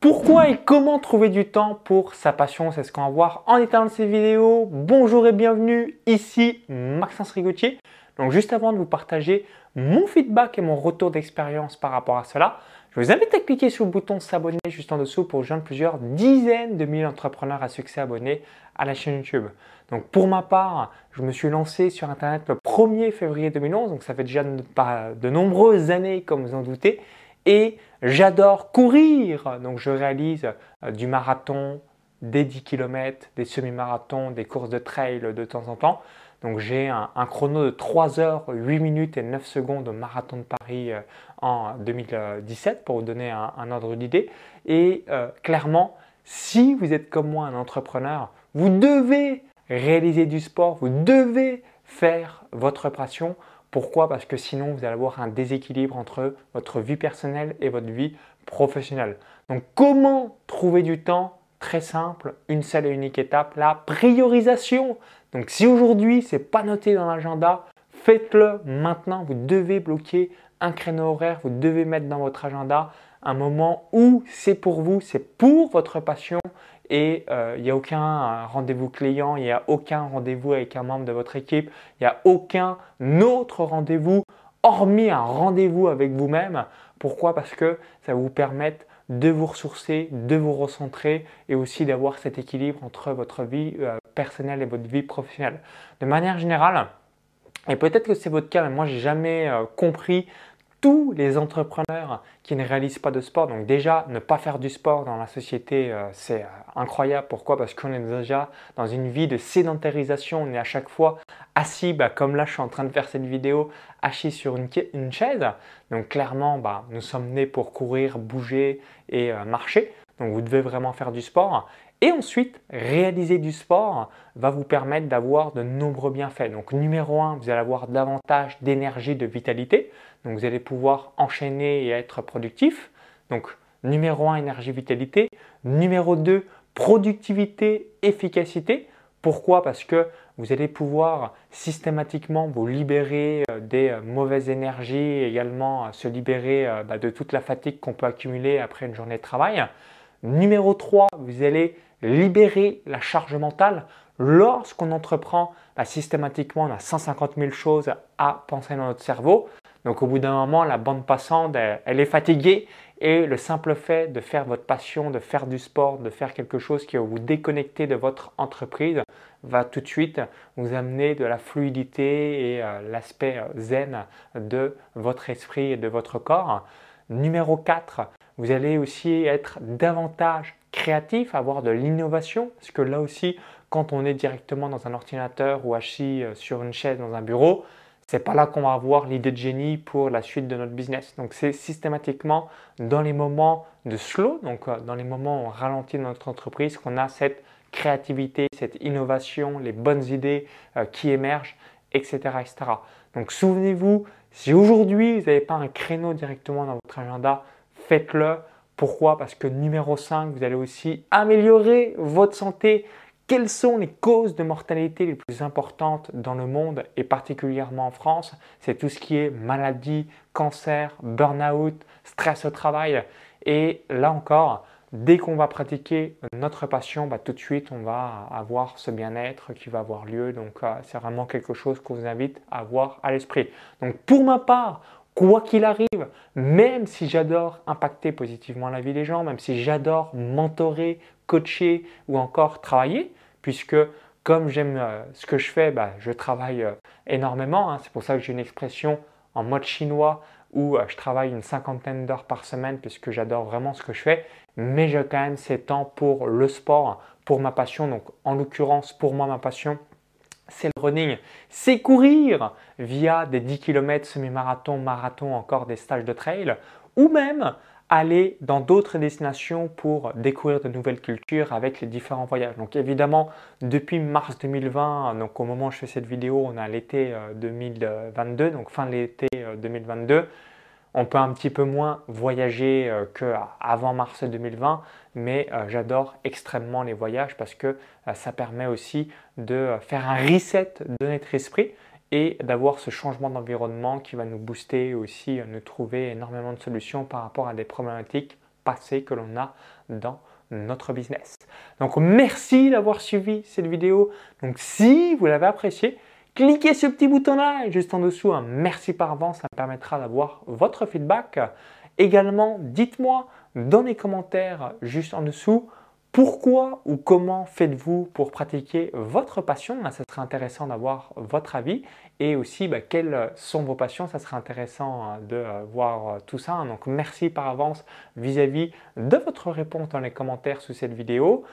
Pourquoi et comment trouver du temps pour sa passion C'est ce qu'on va voir en étant de ces vidéos. Bonjour et bienvenue, ici Maxence Rigotier. Donc juste avant de vous partager mon feedback et mon retour d'expérience par rapport à cela, je vous invite à cliquer sur le bouton s'abonner juste en dessous pour rejoindre plusieurs dizaines de milliers d'entrepreneurs à succès abonnés à la chaîne YouTube. Donc pour ma part, je me suis lancé sur Internet le 1er février 2011, donc ça fait déjà de nombreuses années comme vous en doutez. Et j'adore courir. Donc je réalise euh, du marathon, des 10 km, des semi-marathons, des courses de trail de temps en temps. Donc j'ai un, chrono de 3 heures, 8 minutes et 9 secondes au marathon de Paris euh, en 2017 pour vous donner un, ordre d'idée. Et euh, clairement, si vous êtes comme moi un entrepreneur, vous devez réaliser du sport, vous devez faire votre passion pourquoi? Parce que sinon, vous allez avoir un déséquilibre entre votre vie personnelle et votre vie professionnelle. Donc, comment trouver du temps Très simple, une seule et unique étape, la priorisation. Donc, si aujourd'hui, ce n'est pas noté dans l'agenda, faites-le maintenant. Vous devez bloquer un créneau horaire, vous devez mettre dans votre agenda un moment où c'est pour vous, c'est pour votre passion et euh, il n'y a aucun euh, rendez-vous client, il n'y a aucun rendez-vous avec un membre de votre équipe, il n'y a aucun autre rendez-vous hormis un rendez-vous avec vous-même. Pourquoi? Parce que ça vous permettre de vous ressourcer, de vous recentrer et aussi d'avoir cet équilibre entre votre vie euh, personnelle et votre vie professionnelle. De manière générale, et peut-être que c'est votre cas, mais moi j'ai jamais compris tous les entrepreneurs qui ne réalisent pas de sport. Donc déjà, ne pas faire du sport dans la société, euh, c'est euh, incroyable. Pourquoi? Parce qu'on est déjà dans une vie de sédentarisation. On est à chaque fois assis, bah, comme là je suis en train de faire cette vidéo, assis sur une, chaise. Donc clairement, bah, nous sommes nés pour courir, bouger et euh, marcher. Donc vous devez vraiment faire du sport. Et ensuite, réaliser du sport va vous permettre d'avoir de nombreux bienfaits. Donc numéro 1, vous allez avoir davantage d'énergie, de vitalité. Donc vous allez pouvoir enchaîner et être productif. Donc numéro 1, énergie, vitalité. Numéro 2, productivité, efficacité. Pourquoi? Parce que vous allez pouvoir systématiquement vous libérer euh, des euh, mauvaises énergies, également euh, se libérer bah, de toute la fatigue qu'on peut accumuler après une journée de travail. Numéro 3, vous allez libérer la charge mentale. Lorsqu'on entreprend, bah, systématiquement, on a 150 000 choses à penser dans notre cerveau. Donc au bout d'un moment, la bande passante, elle, est fatiguée et le simple fait de faire votre passion, de faire du sport, de faire quelque chose qui va vous déconnecter de votre entreprise, va tout de suite vous amener de la fluidité et euh, l'aspect euh, zen de votre esprit et de votre corps. Numéro 4, vous allez aussi être davantage créatif, avoir de l'innovation, parce que là aussi, quand on est directement dans un ordinateur ou assis euh, sur une chaise dans un bureau, c'est pas là qu'on va avoir l'idée de génie pour la suite de notre business. Donc c'est systématiquement dans les moments de slow, donc euh, dans les moments où on ralentit notre entreprise, qu'on a cette créativité, cette innovation, les bonnes idées euh, qui émergent, etc., etc. Donc souvenez-vous, si aujourd'hui vous n'avez pas un créneau directement dans votre agenda, faites-le pourquoi? Parce que numéro 5, vous allez aussi améliorer votre santé. Quelles sont les causes de mortalité les plus importantes dans le monde et particulièrement en France? C'est tout ce qui est maladie, cancer, burn-out, stress au travail. Et là encore, dès qu'on va pratiquer notre passion, bah, tout de suite, on va avoir ce bien-être qui va avoir lieu. Donc, euh, c'est vraiment quelque chose qu'on vous invite à avoir à l'esprit. Donc, pour ma part, quoi qu'il arrive, même si j'adore impacter positivement la vie des gens, même si j'adore mentorer, coacher ou encore travailler, puisque comme j'aime euh, ce que je fais, bah, je travaille euh, énormément. Hein. C'est pour ça que j'ai une expression en mode chinois où euh, je travaille une cinquantaine d'heures par semaine puisque j'adore vraiment ce que je fais. Mais j'ai quand même ces temps pour le sport, pour ma passion. Donc en l'occurrence, pour moi, ma passion, c'est le running, c'est courir via des 10 km, semi-marathon, marathon, encore des stages de trail, ou même aller dans d'autres destinations pour découvrir de nouvelles cultures avec les différents voyages. Donc évidemment, depuis mars 2020, donc au moment où je fais cette vidéo, on a l'été 2022, euh, donc fin de l'été 2022, euh, on peut un petit peu moins voyager euh, qu'avant mars 2020, mais euh, j'adore extrêmement les voyages parce que euh, ça permet aussi de faire un reset de notre esprit et d'avoir ce changement d'environnement qui va nous booster aussi nous trouver énormément de solutions par rapport à des problématiques passé que l'on a dans notre business. Donc merci d'avoir suivi cette vidéo. Donc si vous l'avez apprécié, cliquez ce petit bouton-là juste en dessous un merci par avance, ça me permettra d'avoir votre feedback. Également, dites-moi dans les commentaires juste en dessous pourquoi ou comment faites-vous pour pratiquer votre passion? Ça serait intéressant d'avoir votre avis. Et aussi, bah, quelles sont vos passions? Ça serait intéressant hein, de euh, voir euh, tout ça. Donc, merci par avance vis-à-vis de votre réponse dans les commentaires sous cette vidéo.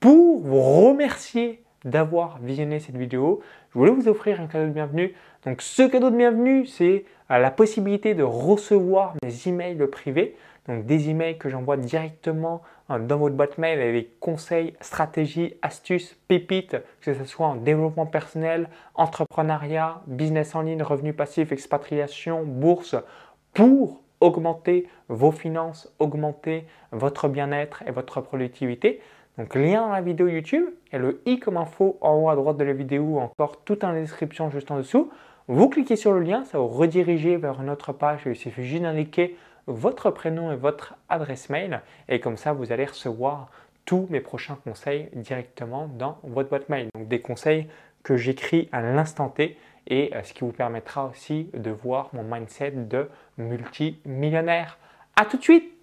Pour vous remercier d'avoir visionné cette vidéo, je voulais vous offrir un cadeau de bienvenue. Donc, ce cadeau de bienvenue, c'est euh, la possibilité de recevoir mes emails privés. Donc, des emails que j'envoie directement dans votre boîte mail avec conseils, stratégies, astuces, pépites, que ce soit en développement personnel, entrepreneuriat, business en ligne, revenus passifs, expatriation, bourse, pour augmenter vos finances, augmenter votre bien-être et votre productivité. Donc lien dans la vidéo YouTube et le i comme info en haut à droite de la vidéo ou encore tout en description juste en dessous. Vous cliquez sur le lien, ça vous rediriger vers une autre page. Il suffit juste d'indiquer votre prénom et votre adresse mail et comme ça vous allez recevoir tous mes prochains conseils directement dans votre boîte mail. Donc des conseils que j'écris à l'instant T et euh, ce qui vous permettra aussi de voir mon mindset de multimillionnaire. À tout de suite